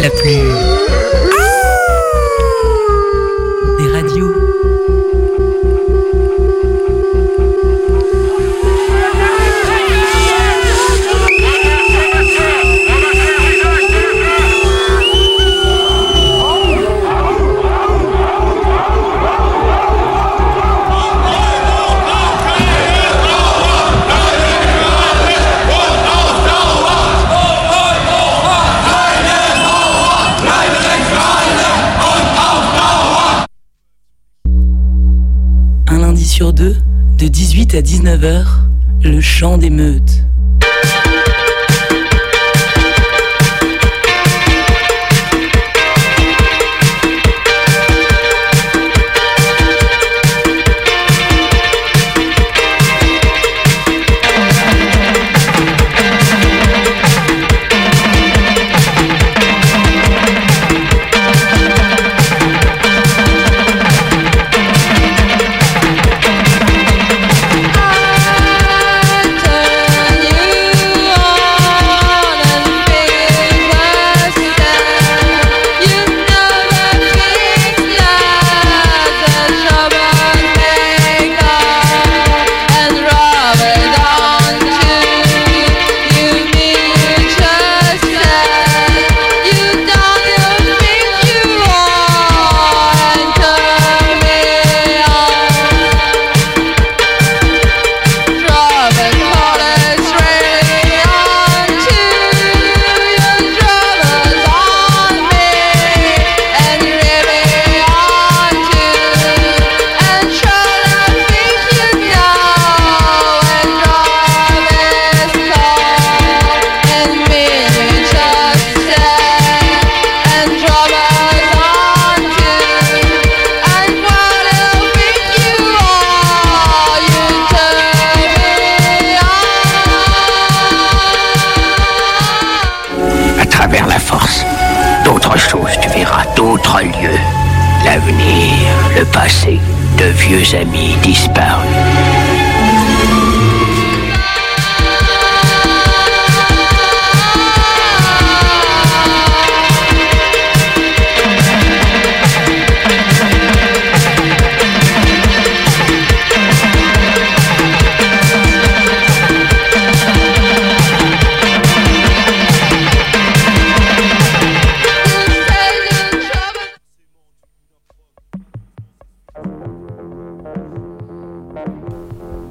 la plus... de 18 à 19h, le chant des meutes.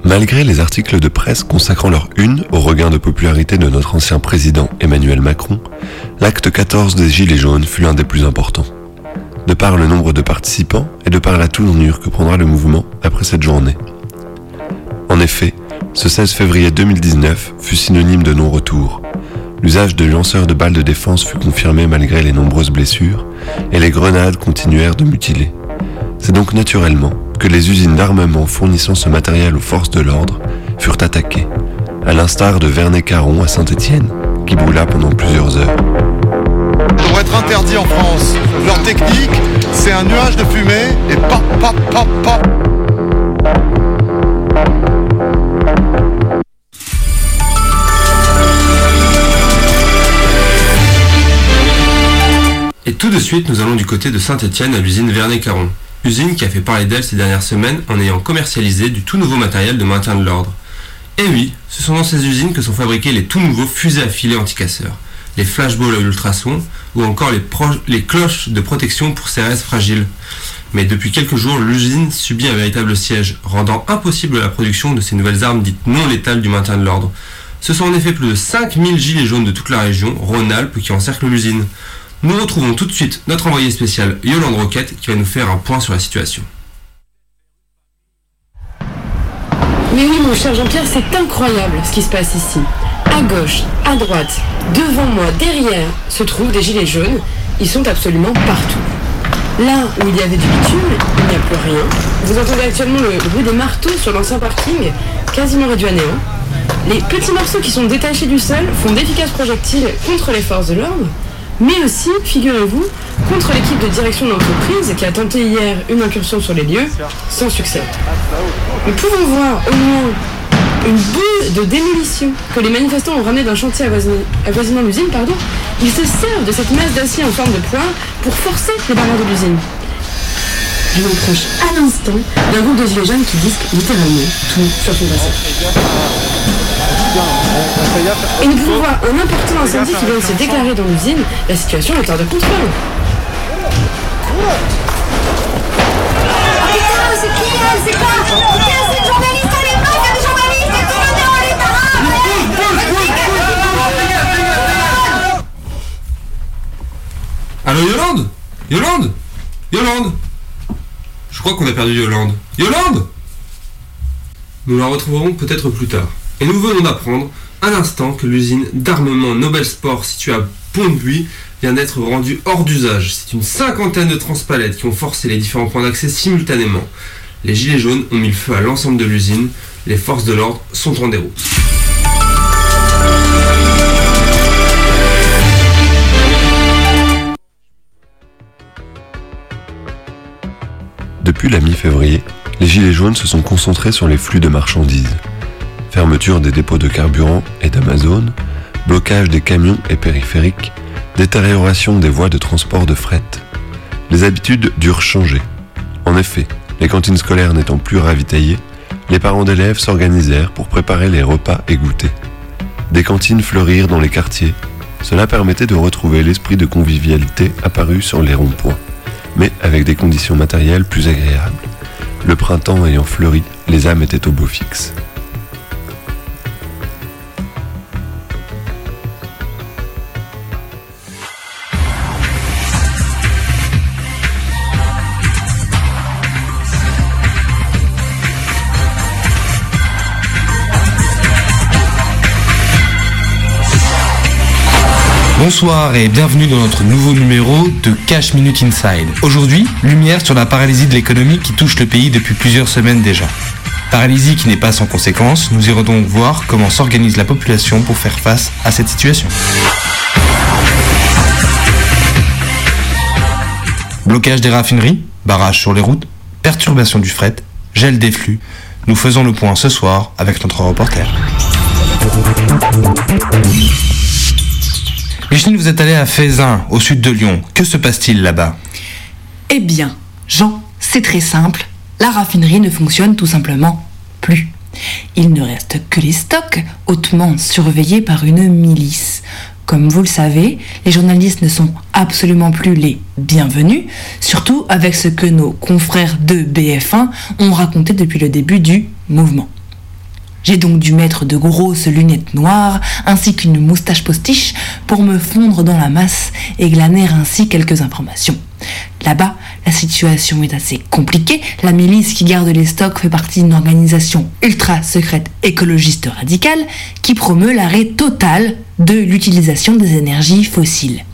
Malgré les articles de presse consacrant leur une au regain de popularité de notre ancien président Emmanuel Macron, l'acte 14 des Gilets jaunes fut l'un des plus importants. De par le nombre de participants et de par la tournure que prendra le mouvement après cette journée. En effet, ce 16 février 2019 fut synonyme de non-retour. L'usage de lanceurs de balles de défense fut confirmé malgré les nombreuses blessures et les grenades continuèrent de mutiler. C'est donc naturellement que les usines d'armement fournissant ce matériel aux forces de l'ordre furent attaquées, à l'instar de Vernet-Caron à Saint-Étienne, qui brûla pendant plusieurs heures. devrait être interdit en France. Leur technique, c'est un nuage de fumée et pop, pop, pop, pop. Et tout de suite, nous allons du côté de Saint-Étienne à l'usine Vernet-Caron. Qui a fait parler d'elle ces dernières semaines en ayant commercialisé du tout nouveau matériel de maintien de l'ordre. Et oui, ce sont dans ces usines que sont fabriqués les tout nouveaux fusées à filet anticasseurs, les flashballs à ultrasons ou encore les cloches de protection pour CRS fragiles. Mais depuis quelques jours, l'usine subit un véritable siège, rendant impossible la production de ces nouvelles armes dites non létales du maintien de l'ordre. Ce sont en effet plus de 5000 gilets jaunes de toute la région, Rhône-Alpes, qui encerclent l'usine. Nous retrouvons tout de suite notre envoyé spécial Yolande Roquette qui va nous faire un point sur la situation. Mais oui, mon cher Jean-Pierre, c'est incroyable ce qui se passe ici. À gauche, à droite, devant moi, derrière, se trouvent des gilets jaunes. Ils sont absolument partout. Là où il y avait du bitume, il n'y a plus rien. Vous entendez actuellement le bruit des marteaux sur l'ancien parking, quasiment réduit à néant. Les petits morceaux qui sont détachés du sol font d'efficaces projectiles contre les forces de l'ordre, mais aussi, figurez-vous, contre l'équipe de direction de l'entreprise qui a tenté hier une incursion sur les lieux, sans succès. Nous pouvons voir au moins une boule de démolition que les manifestants ont ramenée d'un chantier avoisinant l'usine, pardon. Ils se servent de cette masse d'acier en forme de poing pour forcer les barrières de l'usine. Je m'approche à l'instant d'un groupe de gilets jaunes qui disent littéralement tout sur son passage. Et nous pouvons voir un important incendie qui vient de se déclarer dans l'usine. La situation est hors de contrôle. Allô Yolande? Yolande? Yolande? Je crois qu'on a perdu Yolande. Yolande? Nous la retrouverons peut-être plus tard. Et nous venons d'apprendre à l'instant que l'usine d'armement Nobel Sport située à Pont-de-Buis vient d'être rendue hors d'usage. C'est une cinquantaine de transpalettes qui ont forcé les différents points d'accès simultanément. Les gilets jaunes ont mis le feu à l'ensemble de l'usine. Les forces de l'ordre sont en déroute. Depuis la mi-février, les Gilets jaunes se sont concentrés sur les flux de marchandises. Fermeture des dépôts de carburant et d'Amazon, blocage des camions et périphériques, détérioration des voies de transport de fret. Les habitudes durent changer. En effet, les cantines scolaires n'étant plus ravitaillées, les parents d'élèves s'organisèrent pour préparer les repas et goûter. Des cantines fleurirent dans les quartiers. Cela permettait de retrouver l'esprit de convivialité apparu sur les ronds-points, mais avec des conditions matérielles plus agréables. Le printemps ayant fleuri, les âmes étaient au beau fixe. Bonsoir et bienvenue dans notre nouveau numéro de Cash Minute Inside. Aujourd'hui, lumière sur la paralysie de l'économie qui touche le pays depuis plusieurs semaines déjà. Paralysie qui n'est pas sans conséquences, nous irons donc voir comment s'organise la population pour faire face à cette situation. Blocage des raffineries, barrage sur les routes, perturbation du fret, gel des flux. Nous faisons le point ce soir avec notre reporter. Micheline, vous êtes allé à Fézin, au sud de Lyon. Que se passe-t-il là-bas? Eh bien, Jean, c'est très simple. La raffinerie ne fonctionne tout simplement plus. Il ne reste que les stocks, hautement surveillés par une milice. Comme vous le savez, les journalistes ne sont absolument plus les bienvenus, surtout avec ce que nos confrères de BF1 ont raconté depuis le début du mouvement. J'ai donc dû mettre de grosses lunettes noires ainsi qu'une moustache postiche pour me fondre dans la masse et glaner ainsi quelques informations. Là-bas, la situation est assez compliquée. La milice qui garde les stocks fait partie d'une organisation ultra secrète écologiste radicale qui promeut l'arrêt total de l'utilisation des énergies fossiles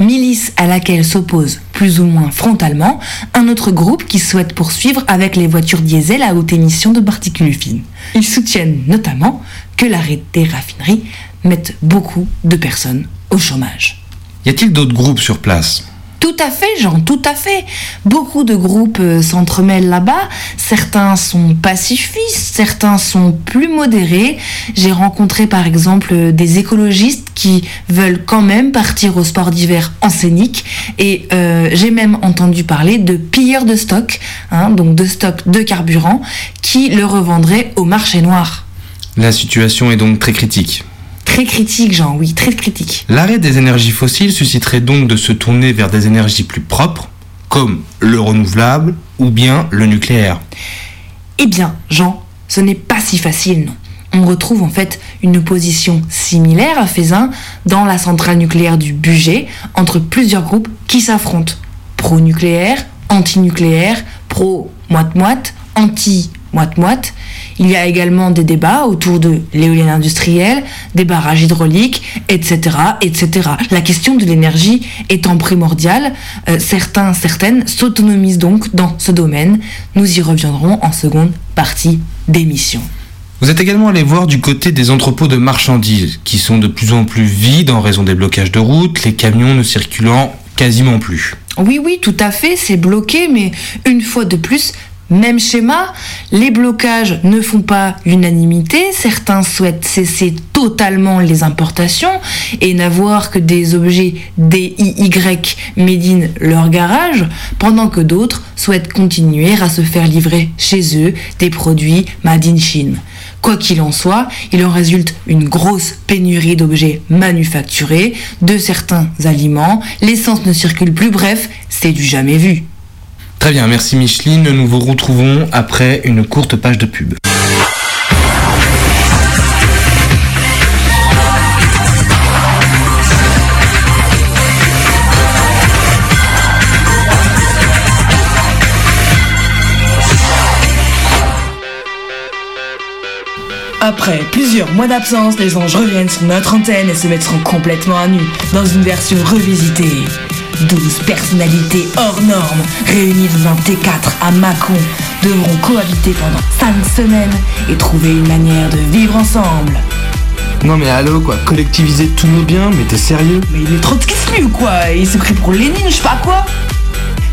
milice à laquelle s'oppose plus ou moins frontalement un autre groupe qui souhaite poursuivre avec les voitures diesel à haute émission de particules fines. Ils soutiennent notamment que l'arrêt des raffineries mette beaucoup de personnes au chômage. Y a-t-il d'autres groupes sur place? Tout à fait, Jean, tout à fait. Beaucoup de groupes euh, s'entremêlent là-bas. Certains sont pacifistes, certains sont plus modérés. J'ai rencontré par exemple euh, des écologistes qui veulent quand même partir au sport d'hiver en scénique. Et euh, j'ai même entendu parler de pilleurs de stock, hein, donc de stock de carburant, qui le revendraient au marché noir. La situation est donc très critique. Très critique, Jean, oui, très critique. L'arrêt des énergies fossiles susciterait donc de se tourner vers des énergies plus propres, comme le renouvelable ou bien le nucléaire. Eh bien, Jean, ce n'est pas si facile, non. On retrouve en fait une opposition similaire à Fézin dans la centrale nucléaire du budget entre plusieurs groupes qui s'affrontent. Pro-nucléaire, anti-nucléaire, pro-moite-moite, anti-moite-moite. Il y a également des débats autour de l'éolienne industrielle, des barrages hydrauliques, etc., etc. La question de l'énergie étant primordiale, euh, certains, certaines s'autonomisent donc dans ce domaine. Nous y reviendrons en seconde partie d'émission. Vous êtes également allé voir du côté des entrepôts de marchandises, qui sont de plus en plus vides en raison des blocages de route, les camions ne circulant quasiment plus. Oui, oui, tout à fait, c'est bloqué, mais une fois de plus, Même schéma, les blocages ne font pas l'unanimité, certains souhaitent cesser totalement les importations et n'avoir que des objets DIY made in leur garage, pendant que d'autres souhaitent continuer à se faire livrer chez eux des produits made in Chine. Quoi qu'il en soit, il en résulte une grosse pénurie d'objets manufacturés, de certains aliments, l'essence ne circule plus, bref, c'est du jamais vu. Très bien, merci Micheline. Nous vous retrouvons après une courte page de pub. Après plusieurs mois d'absence, les anges reviennent sur notre antenne et se mettront complètement à nu dans une version revisitée. 12 personnalités hors normes réunies dans un T4 à Mâcon devront cohabiter pendant 5 semaines et trouver une manière de vivre ensemble. Non mais allô quoi, collectiviser tous nos biens, mais t'es sérieux? Mais il est trop de lui ou quoi Il s'est pris pour Lénine, je sais pas quoi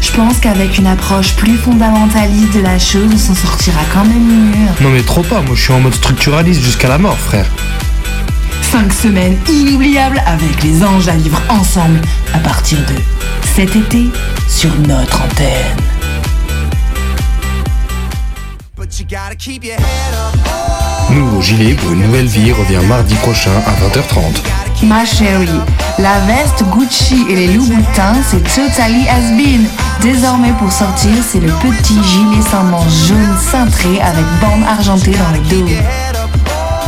Je pense qu'avec une approche plus fondamentaliste de la chose, on s'en sortira quand même mieux. Non mais trop pas, moi je suis en mode structuraliste jusqu'à la mort frère. 5 semaines inoubliables avec les anges à vivre ensemble à partir de cet été sur notre antenne. Nouveau gilet pour une nouvelle vie revient mardi prochain à 20h30. Ma chérie, la veste Gucci et les Louboutins, c'est totally has been. Désormais pour sortir, c'est le petit gilet sans manche jaune cintré avec bande argentée dans le dos.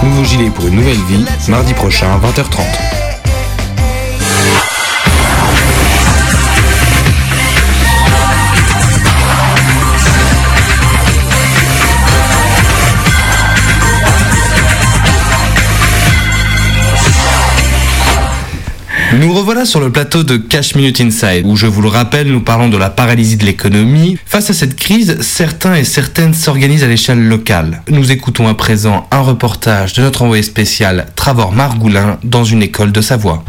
Nouveau gilet pour une nouvelle vie, mardi prochain à 20h30. Nous revoilà sur le plateau de Cash Minute Inside, où je vous le rappelle, nous parlons de la paralysie de l'économie. Face à cette crise, certains et certaines s'organisent à l'échelle locale. Nous écoutons à présent un reportage de notre envoyé spécial Travor Margoulin dans une école de Savoie.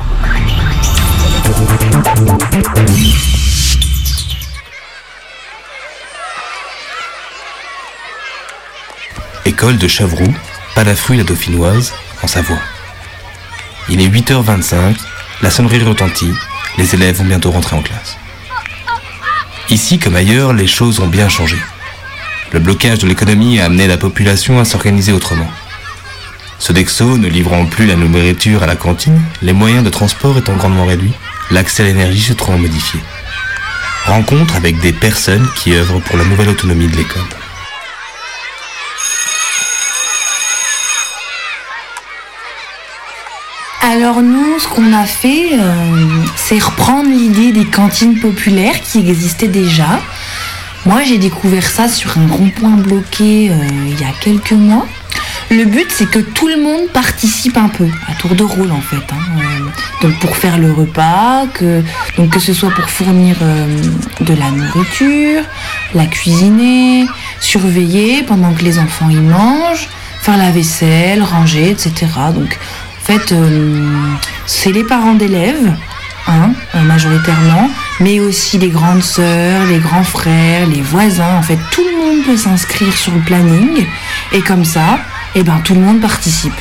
École de Chevroux, Palafruy la Dauphinoise, en Savoie. Il est 8h25, la sonnerie retentit, les élèves vont bientôt rentrer en classe. Ici comme ailleurs, les choses ont bien changé. Le blocage de l'économie a amené la population à s'organiser autrement. Sodexo ne livrant plus la nourriture à la cantine, les moyens de transport étant grandement réduits, l'accès à l'énergie se trouvant modifié. Rencontre avec des personnes qui œuvrent pour la nouvelle autonomie de l'école. Alors nous, ce qu'on a fait, euh, c'est reprendre l'idée des cantines populaires qui existaient déjà. Moi, j'ai découvert ça sur un rond-point bloqué euh, il y a quelques mois. Le but, c'est que tout le monde participe un peu, à tour de rôle en fait. hein. Euh, donc pour faire le repas, que, donc que ce soit pour fournir de la nourriture, la cuisiner, surveiller pendant que les enfants y mangent, faire la vaisselle, ranger, etc. Donc en fait, euh, c'est les parents d'élèves, hein, euh, majoritairement, mais aussi les grandes sœurs, les grands frères, les voisins. En fait, tout le monde peut s'inscrire sur le planning et comme ça, eh ben, tout le monde participe.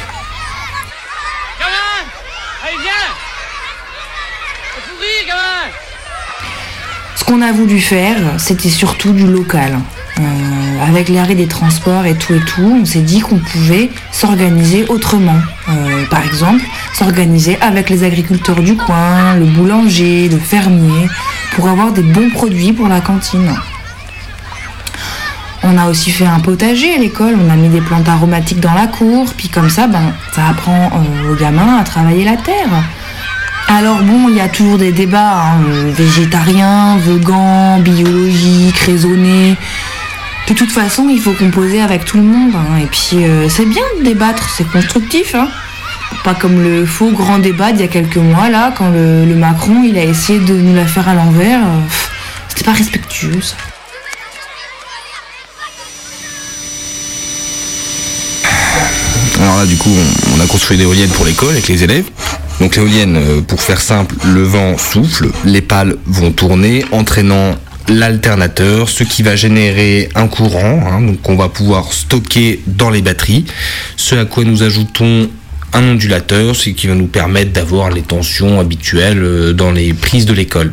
Ce qu'on a voulu faire, c'était surtout du local. Euh, avec l'arrêt des transports et tout et tout, on s'est dit qu'on pouvait s'organiser autrement. Euh, par exemple, s'organiser avec les agriculteurs du coin, le boulanger, le fermier, pour avoir des bons produits pour la cantine. On a aussi fait un potager à l'école, on a mis des plantes aromatiques dans la cour, puis comme ça, ben, ça apprend euh, aux gamins à travailler la terre. Alors bon, il y a toujours des débats, hein, végétariens, vegans, biologiques, raisonnés. De toute façon, il faut composer avec tout le monde. hein. Et puis, euh, c'est bien de débattre, c'est constructif. Hein. Pas comme le faux grand débat d'il y a quelques mois, là, quand le, le Macron, il a essayé de nous la faire à l'envers. euh, C'était pas respectueux, ça. Alors là, du coup, on, on a construit des éoliennes pour l'école avec les élèves. Donc l'éolienne, euh, pour faire simple, le vent souffle, les pales vont tourner, entraînant l'alternateur, ce qui va générer un courant, hein, donc qu'on va pouvoir stocker dans les batteries, ce à quoi nous ajoutons un ondulateur, ce qui va nous permettre d'avoir les tensions habituelles euh, dans les prises de l'école.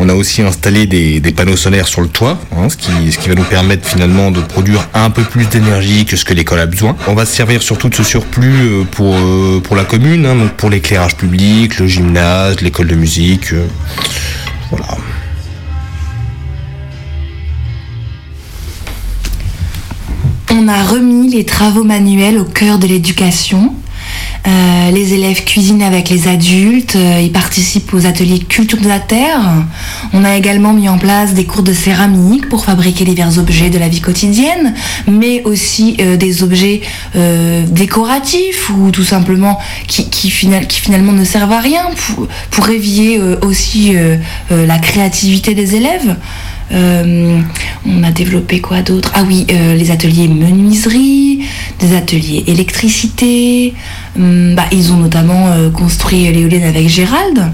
On a aussi installé des, panneaux solaires sur le toit, hein, ce, qui, ce, qui, va nous permettre finalement de produire un peu plus d'énergie que ce que l'école a besoin. On va se servir surtout de ce surplus euh, pour, euh, pour la commune, hein, donc pour l'éclairage public, le gymnase, l'école de musique. Euh, voilà. On a remis les travaux manuels au cœur de l'éducation euh, les élèves cuisinent avec les adultes, euh, ils participent aux ateliers culture de la terre. On a également mis en place des cours de céramique pour fabriquer divers objets de la vie quotidienne, mais aussi euh, des objets décoratifs ou tout simplement qui, finalement ne servent à rien pour, pour aussi la créativité des élèves. On a développé quoi d'autre? Ah oui, les ateliers menuiserie, des ateliers électricité, Hum, bah, ils ont notamment euh, construit l'éolienne avec Gérald.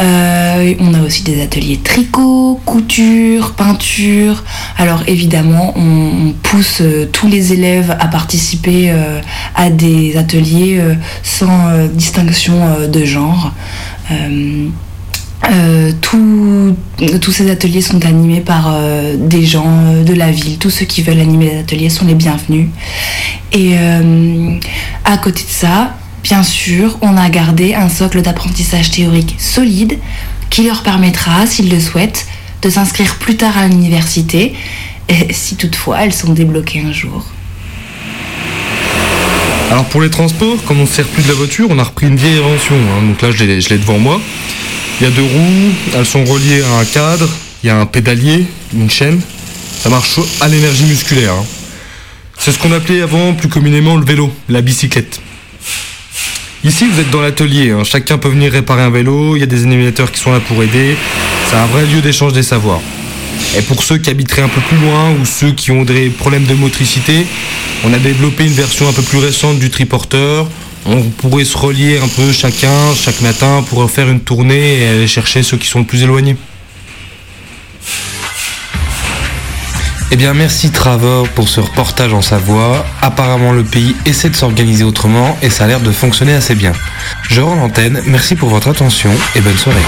Euh, on a aussi des ateliers tricot, couture, peinture. Alors évidemment, on, pousse euh, tous les élèves à participer à des ateliers sans distinction de genre. Tous ces ateliers sont animés par des gens de la ville. Tous ceux qui veulent animer les ateliers sont les bienvenus. Et à côté de ça, Bien sûr, on a gardé un socle d'apprentissage théorique solide qui leur permettra, s'ils le souhaitent, de s'inscrire plus tard à l'université, si toutefois elles sont débloquées un jour. Alors pour les transports, comme on ne sert plus de la voiture, on a repris une vieille invention. Hein. Donc là, je l'ai devant moi. Il y a deux roues, elles sont reliées à un cadre, il y a un pédalier, une chaîne. Ça marche à l'énergie musculaire. Hein. C'est ce qu'on appelait avant plus communément le vélo, la bicyclette. Ici, vous êtes dans l'atelier. Hein. Chacun peut venir réparer un vélo. Il y a des animateurs qui sont là pour aider. C'est un vrai lieu d'échange des savoirs. Et pour ceux qui habiteraient un peu plus loin ou ceux qui ont des problèmes de motricité, on a développé une version un peu plus récente du triporteur. On pourrait se relier un peu chacun, chaque matin, pour faire une tournée et aller chercher ceux qui sont le plus éloignés. Eh bien, merci Travor pour ce reportage en Savoie. Apparemment, le pays essaie de s'organiser autrement et ça a l'air de fonctionner assez bien. Je rends l'antenne, merci pour votre attention et bonne soirée.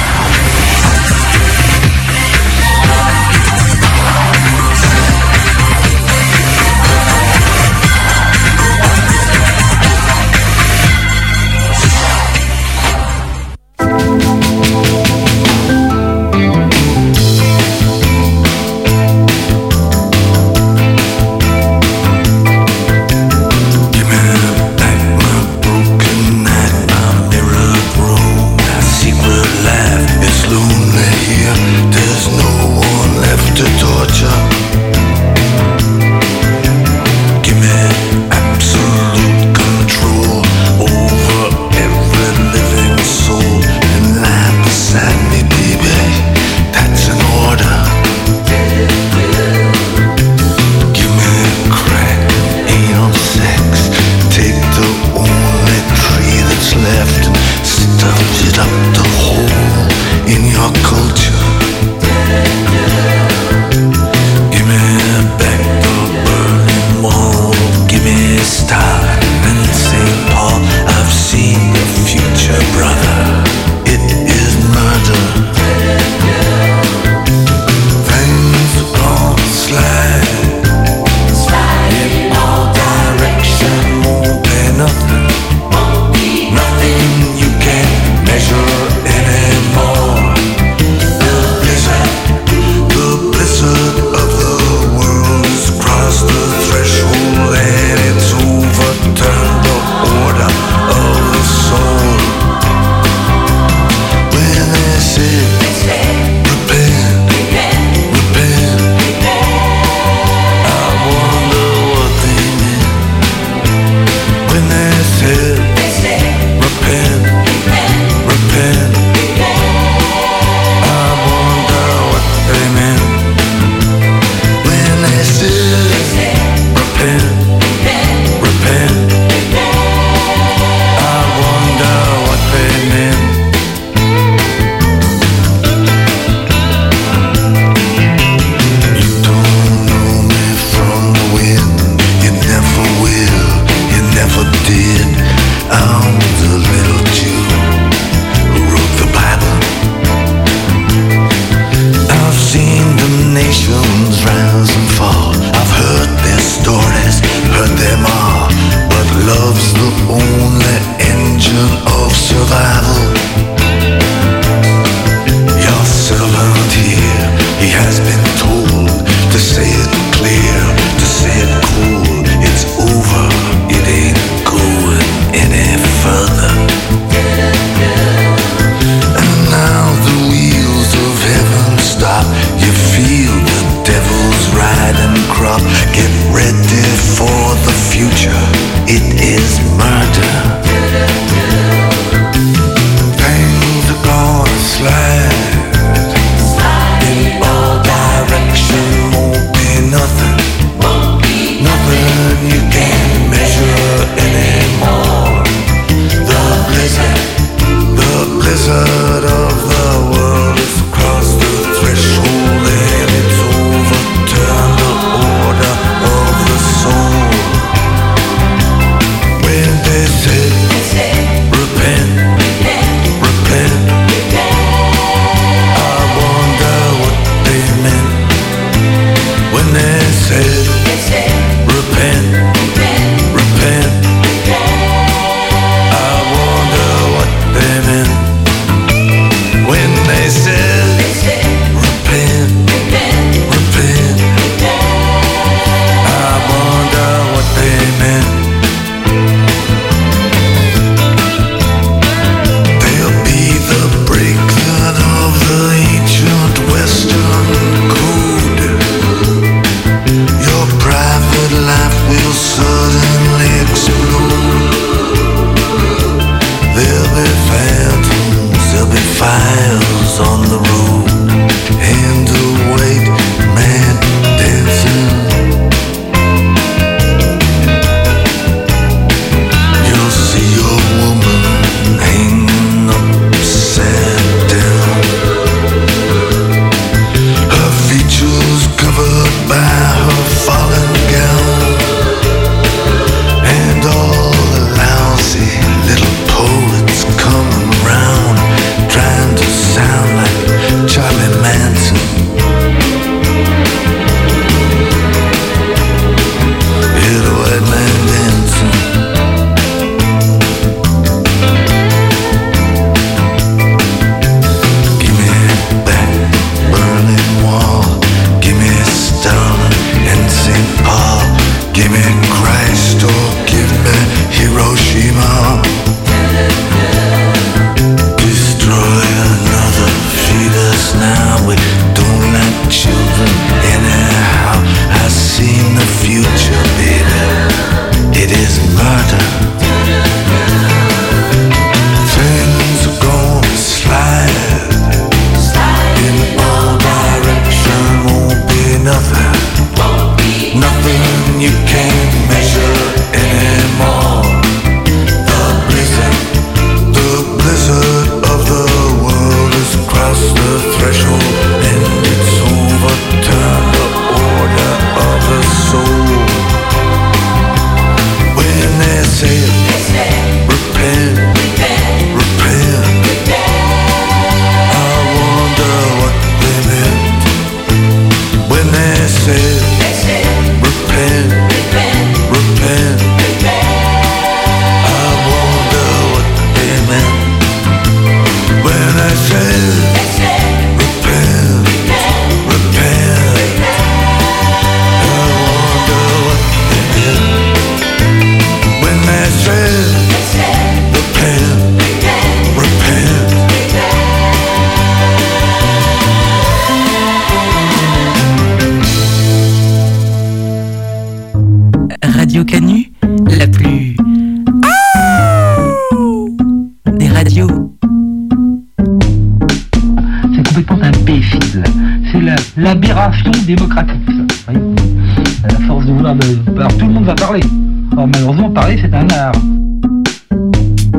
Parler, c'est un art.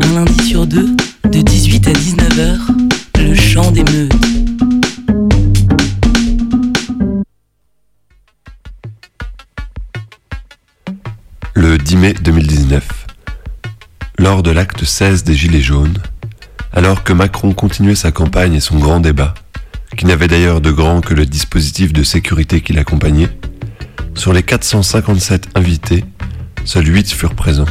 Un lundi sur deux, de 18 à 19h, le chant des meutes. Le 10 mai 2019, lors de l'acte 16 des Gilets jaunes, alors que Macron continuait sa campagne et son grand débat, qui n'avait d'ailleurs de grand que le dispositif de sécurité qui l'accompagnait, sur les 457 invités, seuls 8 furent présents.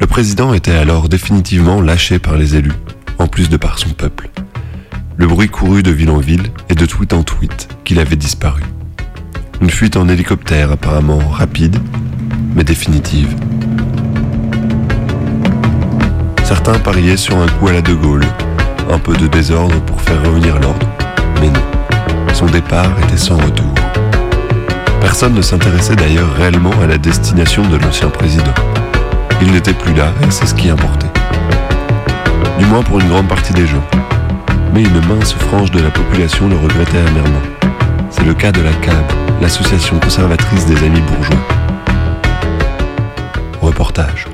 Le président était alors définitivement lâché par les élus, en plus de par son peuple. Le bruit courut de ville en ville et de tweet en tweet qu'il avait disparu. Une fuite en hélicoptère apparemment rapide, mais définitive. Certains pariaient sur un coup à la De Gaulle, un peu de désordre pour faire revenir l'ordre. Mais non, son départ était sans retour. Personne ne s'intéressait d'ailleurs réellement à la destination de l'ancien président. Il n'était plus là et c'est ce qui importait. Du moins pour une grande partie des gens. Mais une mince frange de la population le regrettait amèrement. C'est le cas de la CAB, l'association conservatrice des amis bourgeois. Reportage.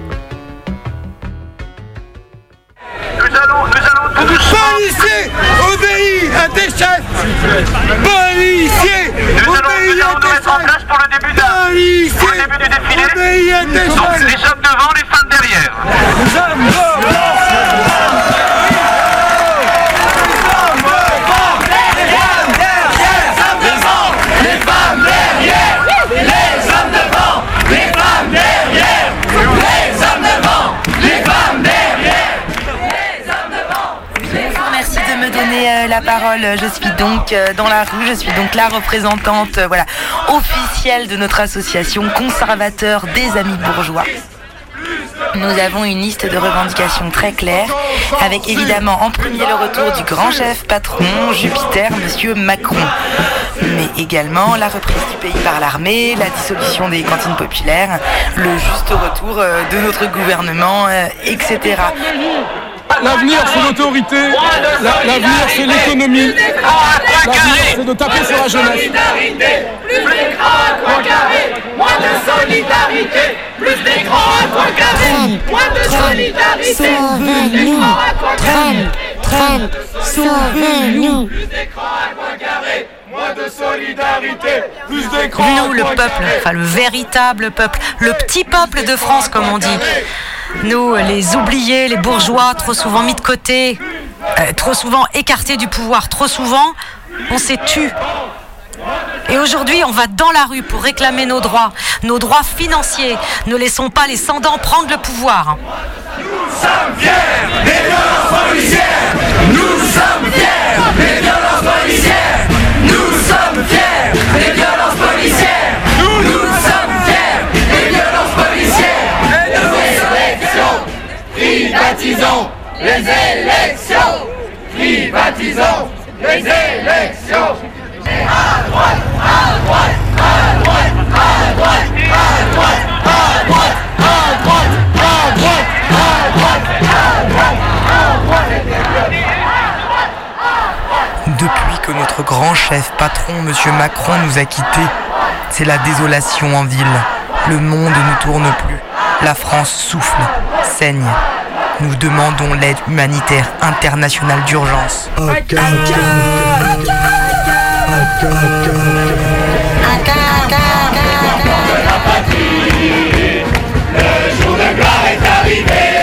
À tes chefs Policier, obéis à tes chefs pour le début, de, Policier, pour le début du défilé. obéis à tes Donc, chefs les hommes devant, les femmes derrière. Merci de me donner euh, la parole. Je suis donc euh, dans la rue, je suis donc la représentante euh, voilà, officielle de notre association conservateur des amis bourgeois. Nous avons une liste de revendications très claire, avec évidemment en premier le retour du grand chef patron Jupiter, Monsieur Macron, mais également la reprise du pays par l'armée, la dissolution des cantines populaires, le juste retour euh, de notre gouvernement, etc. L'avenir, c'est l'autorité. La- L'avenir, c'est l'économie. L'avenir, c'est de taper sur la jeunesse. Plus d'écran à trois carrés, moins de solidarité. Plus d'écran à trois carrés, moins de solidarité. Plus d'écran à trois carrés. Trump, sauvez-nous Plus d'écran à trois carrés, moins de solidarité. Plus d'écran Nous, le peuple, enfin le véritable peuple, le petit peuple de France, comme on dit. Nous, les oubliés, les bourgeois, trop souvent mis de côté, euh, trop souvent écartés du pouvoir, trop souvent, on s'est tu. Et aujourd'hui, on va dans la rue pour réclamer nos droits, nos droits financiers. Ne laissons pas les sans-dents prendre le pouvoir. Nous sommes fiers des violences policières. Nous sommes fiers des violences policières. Privatisons les élections. Privatisons les élections. À droite, à droite, à droite, à droite, à droite, à droite, à droite, à droite, à droite, à droite, à droite. Depuis que notre grand chef patron, M. Macron, nous a quittés, c'est la désolation en ville. Le monde ne tourne plus. La France souffle, saigne. Nous demandons l'aide humanitaire internationale d'urgence. Le jour de gloire est arrivé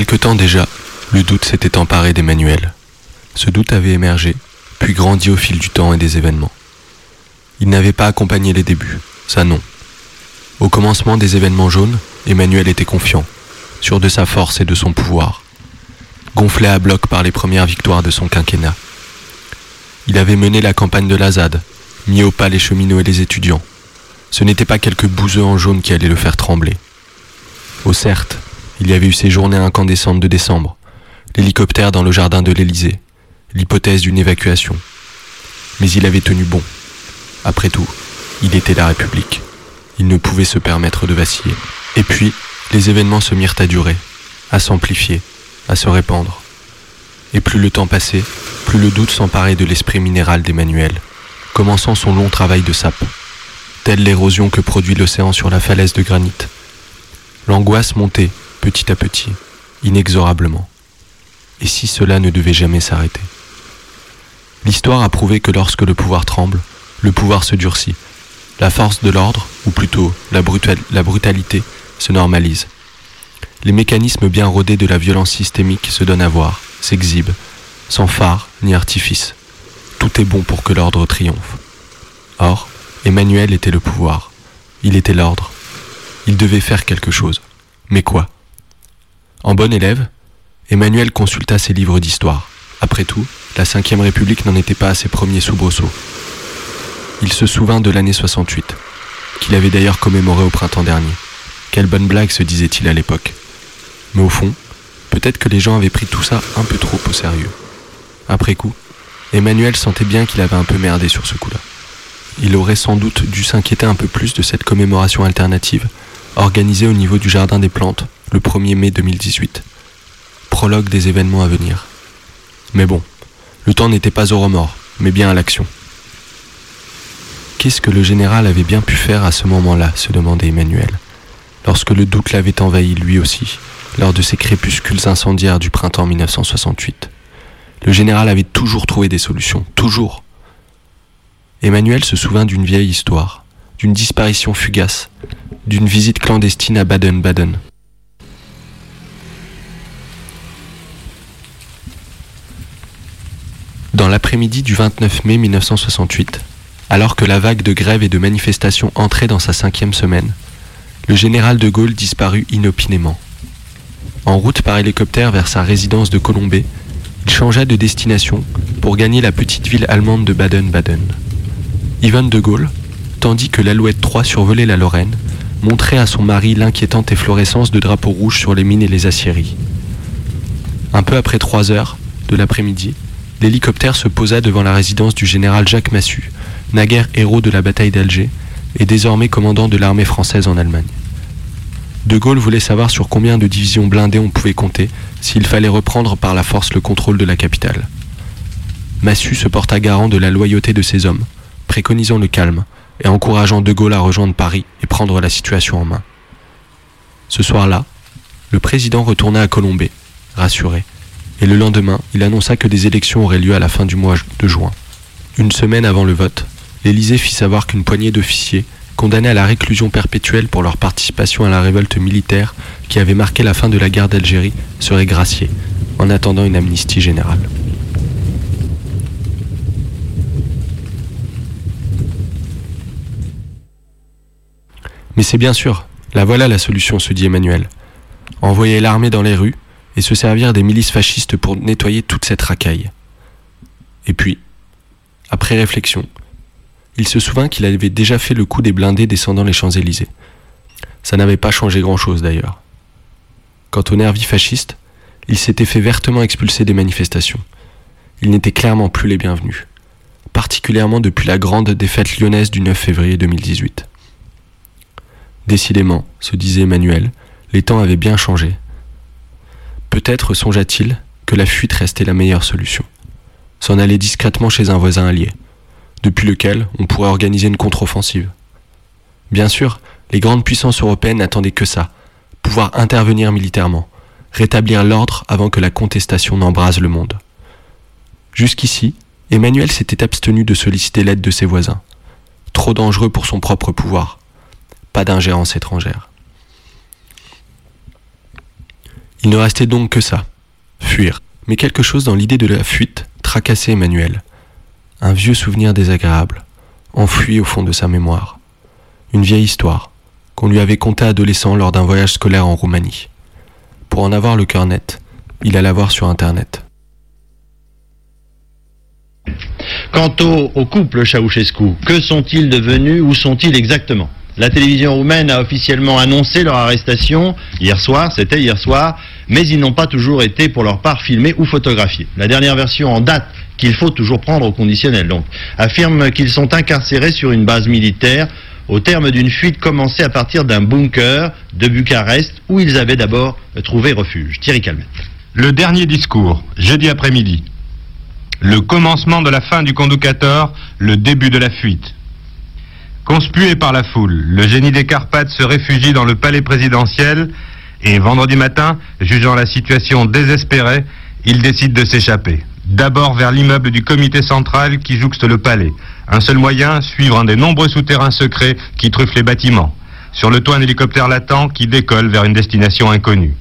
quelque temps déjà, le doute s'était emparé d'Emmanuel. Ce doute avait émergé, puis grandi au fil du temps et des événements. Il n'avait pas accompagné les débuts, ça non. Au commencement des événements jaunes, Emmanuel était confiant, sûr de sa force et de son pouvoir, gonflé à bloc par les premières victoires de son quinquennat. Il avait mené la campagne de la ZAD, mis au pas les cheminots et les étudiants. Ce n'était pas quelques bouseux en jaune qui allaient le faire trembler. Oh certes, il y avait eu ces journées incandescentes de décembre, l'hélicoptère dans le jardin de l'Élysée, l'hypothèse d'une évacuation. Mais il avait tenu bon. Après tout, il était la République. Il ne pouvait se permettre de vaciller. Et puis, les événements se mirent à durer, à s'amplifier, à se répandre. Et plus le temps passait, plus le doute s'emparait de l'esprit minéral d'Emmanuel, commençant son long travail de sape, telle l'érosion que produit l'océan sur la falaise de granit. L'angoisse montait, petit à petit, inexorablement. Et si cela ne devait jamais s'arrêter? L'histoire a prouvé que lorsque le pouvoir tremble, le pouvoir se durcit. La force de l'ordre, ou plutôt la, brutal- la brutalité, se normalise. Les mécanismes bien rodés de la violence systémique se donnent à voir, s'exhibent, sans phare ni artifice. Tout est bon pour que l'ordre triomphe. Or, Emmanuel était le pouvoir. Il était l'ordre. Il devait faire quelque chose. Mais quoi? En bon élève, Emmanuel consulta ses livres d'histoire. Après tout, la Ve République n'en était pas à ses premiers soubresauts. Il se souvint de l'année 68, qu'il avait d'ailleurs commémoré au printemps dernier. Quelle bonne blague se disait-il à l'époque. Mais au fond, peut-être que les gens avaient pris tout ça un peu trop au sérieux. Après coup, Emmanuel sentait bien qu'il avait un peu merdé sur ce coup-là. Il aurait sans doute dû s'inquiéter un peu plus de cette commémoration alternative organisée au niveau du Jardin des Plantes le 1er mai 2018. Prologue des événements à venir. Mais bon, le temps n'était pas au remords, mais bien à l'action. Qu'est-ce que le général avait bien pu faire à ce moment-là se demandait Emmanuel, lorsque le doute l'avait envahi lui aussi, lors de ces crépuscules incendiaires du printemps 1968. Le général avait toujours trouvé des solutions, toujours. Emmanuel se souvint d'une vieille histoire, d'une disparition fugace, d'une visite clandestine à Baden-Baden. L'après-midi du 29 mai 1968, alors que la vague de grèves et de manifestations entrait dans sa cinquième semaine, le général de Gaulle disparut inopinément. En route par hélicoptère vers sa résidence de Colombey, il changea de destination pour gagner la petite ville allemande de Baden-Baden. Yvonne de Gaulle, tandis que l'Alouette 3 survolait la Lorraine, montrait à son mari l'inquiétante efflorescence de drapeaux rouges sur les mines et les aciéries. Un peu après 3 heures de l'après-midi, l'hélicoptère se posa devant la résidence du général Jacques Massu, naguère héros de la bataille d'Alger et désormais commandant de l'armée française en Allemagne. De Gaulle voulait savoir sur combien de divisions blindées on pouvait compter s'il fallait reprendre par la force le contrôle de la capitale. Massu se porta garant de la loyauté de ses hommes, préconisant le calme et encourageant De Gaulle à rejoindre Paris et prendre la situation en main. Ce soir-là, le président retourna à Colombey, rassuré, et le lendemain, il annonça que des élections auraient lieu à la fin du mois de juin. Une semaine avant le vote, l'Élysée fit savoir qu'une poignée d'officiers, condamnés à la réclusion perpétuelle pour leur participation à la révolte militaire qui avait marqué la fin de la guerre d'Algérie, seraient graciés, en attendant une amnistie générale. Mais c'est bien sûr, la voilà la solution, se dit Emmanuel. Envoyer l'armée dans les rues et se servir des milices fascistes pour nettoyer toute cette racaille. Et puis, après réflexion, il se souvint qu'il avait déjà fait le coup des blindés descendant les Champs-Élysées. Ça n'avait pas changé grand-chose d'ailleurs. Quant aux nervis fascistes, ils s'étaient fait vertement expulser des manifestations. Ils n'étaient clairement plus les bienvenus, particulièrement depuis la grande défaite lyonnaise du 9 février 2018. Décidément, se disait Emmanuel, les temps avaient bien changé. Peut-être songea-t-il que la fuite restait la meilleure solution. S'en aller discrètement chez un voisin allié, depuis lequel on pourrait organiser une contre-offensive. Bien sûr, les grandes puissances européennes n'attendaient que ça, pouvoir intervenir militairement, rétablir l'ordre avant que la contestation n'embrase le monde. Jusqu'ici, Emmanuel s'était abstenu de solliciter l'aide de ses voisins. Trop dangereux pour son propre pouvoir. Pas d'ingérence étrangère. Il ne restait donc que ça, fuir. Mais quelque chose dans l'idée de la fuite tracassait Emmanuel. Un vieux souvenir désagréable, enfoui au fond de sa mémoire. Une vieille histoire, qu'on lui avait contée adolescent lors d'un voyage scolaire en Roumanie. Pour en avoir le cœur net, il alla voir sur Internet. Quant au, au couple Ceausescu, que sont-ils devenus Où sont-ils exactement? La télévision roumaine a officiellement annoncé leur arrestation hier soir, c'était hier soir, mais ils n'ont pas toujours été pour leur part filmés ou photographiés. La dernière version en date, qu'il faut toujours prendre au conditionnel donc, affirme qu'ils sont incarcérés sur une base militaire au terme d'une fuite commencée à partir d'un bunker de Bucarest où ils avaient d'abord trouvé refuge. Thierry Calmet. Le dernier discours, jeudi après-midi. Le commencement de la fin du conducateur, le début de la fuite. Conspué par la foule, le génie des Carpates se réfugie dans le palais présidentiel et vendredi matin, jugeant la situation désespérée, il décide de s'échapper. D'abord vers l'immeuble du comité central qui jouxte le palais. Un seul moyen, suivre un des nombreux souterrains secrets qui truffent les bâtiments. Sur le toit, un hélicoptère l'attend qui décolle vers une destination inconnue.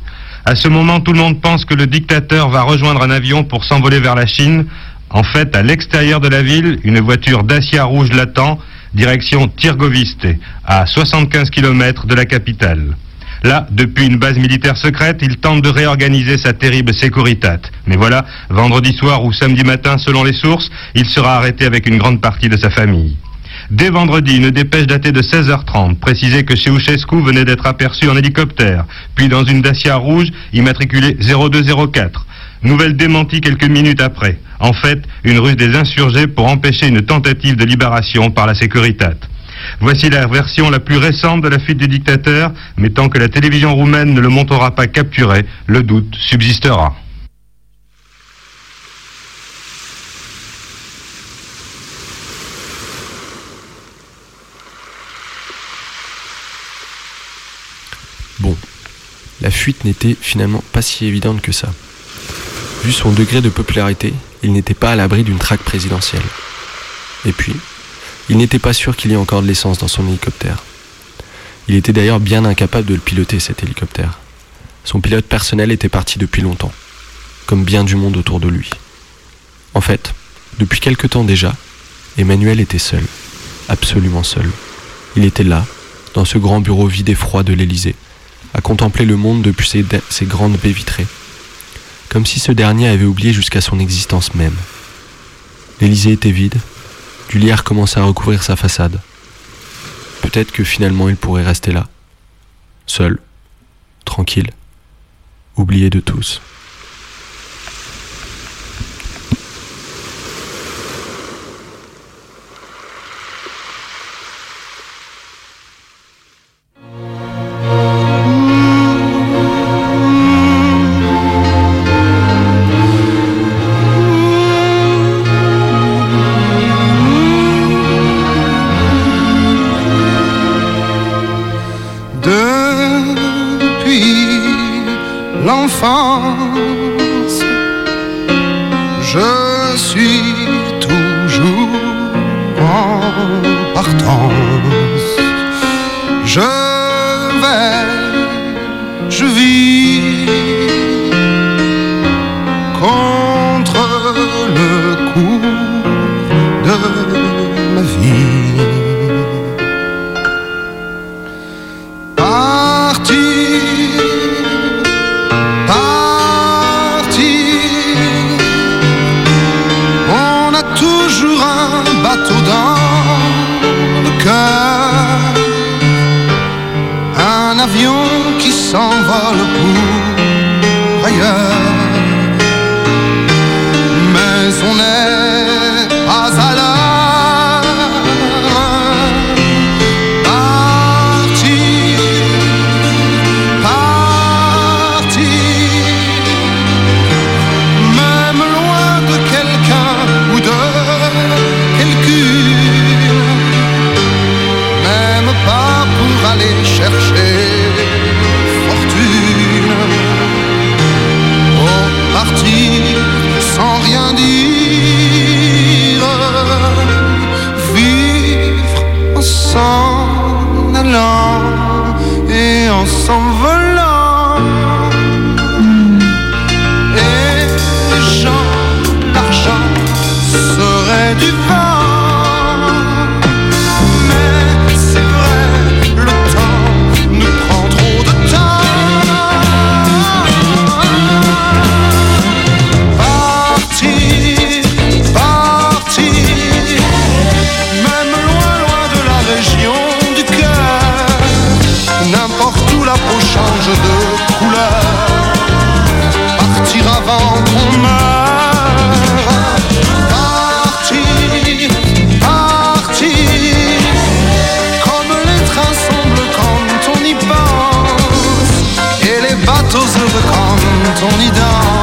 À ce moment, tout le monde pense que le dictateur va rejoindre un avion pour s'envoler vers la Chine. En fait, à l'extérieur de la ville, une voiture Dacia rouge l'attend, direction Tirgoviste, à 75 km de la capitale. Là, depuis une base militaire secrète, il tente de réorganiser sa terrible Securitat. Mais voilà, vendredi soir ou samedi matin, selon les sources, il sera arrêté avec une grande partie de sa famille. Dès vendredi, une dépêche datée de 16h30 précisait que Ceausescu venait d'être aperçu en hélicoptère, puis dans une Dacia rouge immatriculée 0204. Nouvelle démentie quelques minutes après. En fait, une ruse des insurgés pour empêcher une tentative de libération par la Securitat. Voici la version la plus récente de la fuite du dictateur, mais tant que la télévision roumaine ne le montrera pas capturé, le doute subsistera. Bon, la fuite n'était finalement pas si évidente que ça. Vu son degré de popularité, il n'était pas à l'abri d'une traque présidentielle. Et puis, il n'était pas sûr qu'il y ait encore de l'essence dans son hélicoptère. Il était d'ailleurs bien incapable de le piloter, cet hélicoptère. Son pilote personnel était parti depuis longtemps, comme bien du monde autour de lui. En fait, depuis quelque temps déjà, Emmanuel était seul, absolument seul. Il était là, dans ce grand bureau vide et froid de l'Élysée, à contempler le monde depuis ses, grandes baies vitrées, comme si ce dernier avait oublié jusqu'à son existence même. L'Élysée était vide, du lierre commençait à recouvrir sa façade. Peut-être que finalement il pourrait rester là, seul, tranquille, oublié de tous. Aller chercher fortune. Oh, partir sans rien dire, vivre en s'en allant et en s'envolant. Quand on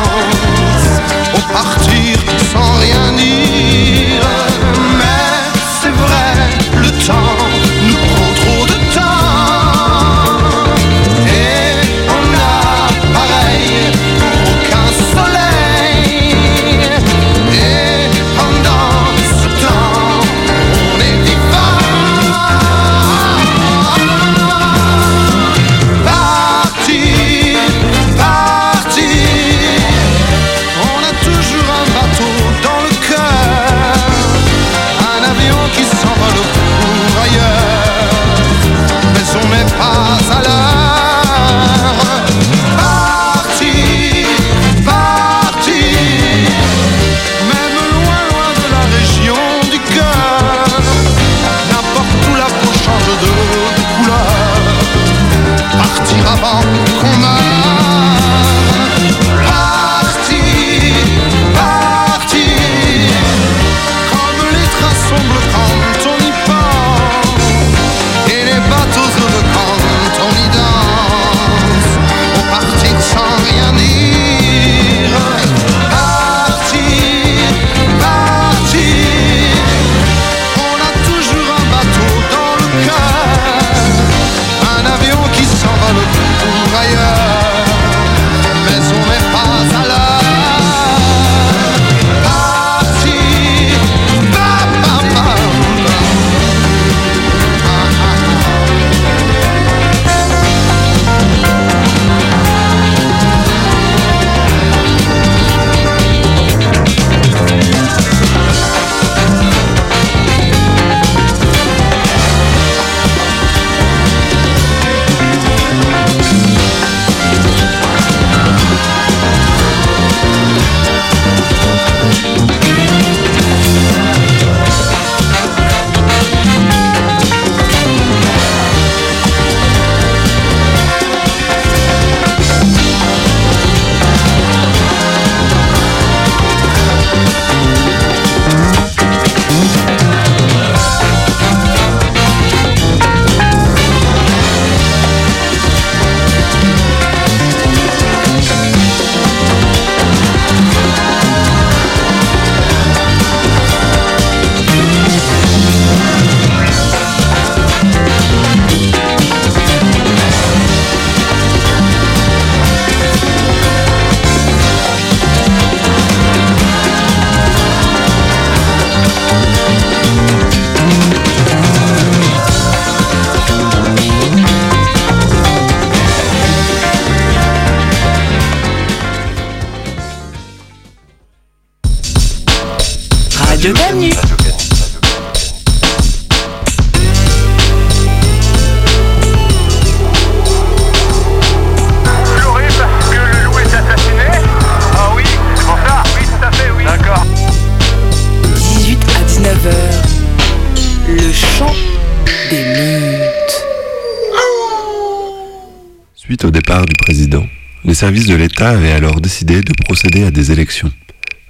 Au départ du président, les services de l'État avaient alors décidé de procéder à des élections,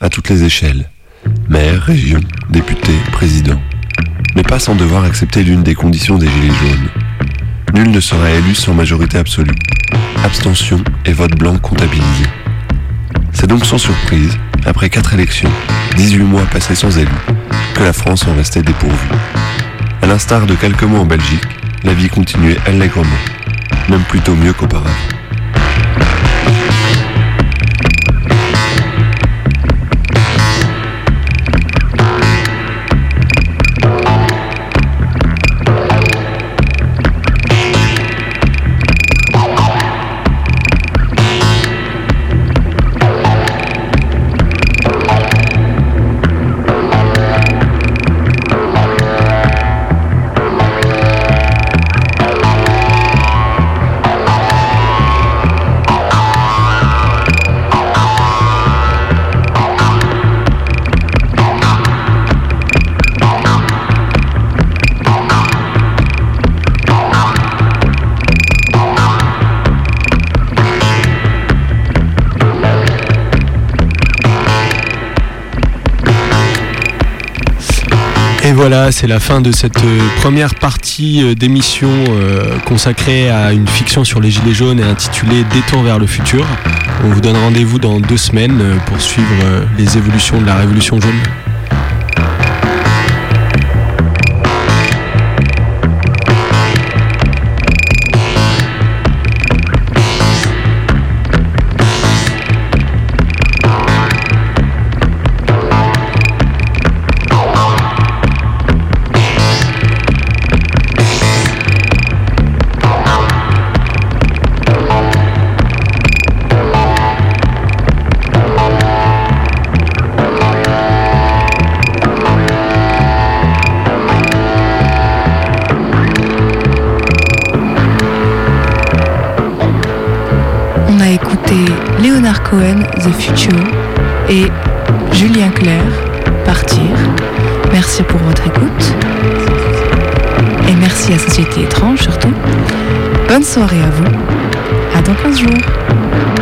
à toutes les échelles, maire, région, député, président, mais pas sans devoir accepter l'une des conditions des Gilets jaunes. Nul ne sera élu sans majorité absolue, abstention et vote blanc comptabilisés. C'est donc sans surprise, après quatre élections, 18 mois passés sans élu, que la France en restait dépourvue. À l'instar de quelques mois en Belgique, la vie continuait allègrement, même plutôt mieux qu'auparavant. Voilà, c'est la fin de cette euh, première partie euh, d'émission euh, consacrée à une fiction sur les Gilets jaunes et intitulée Détour vers le futur. On vous donne rendez-vous dans deux semaines pour suivre les évolutions de la Révolution jaune. Cohen, The Future, et Julien Clerc, Partir. Merci pour votre écoute. Et merci à Société Étrange surtout. Bonne soirée à vous. À dans 15 jours.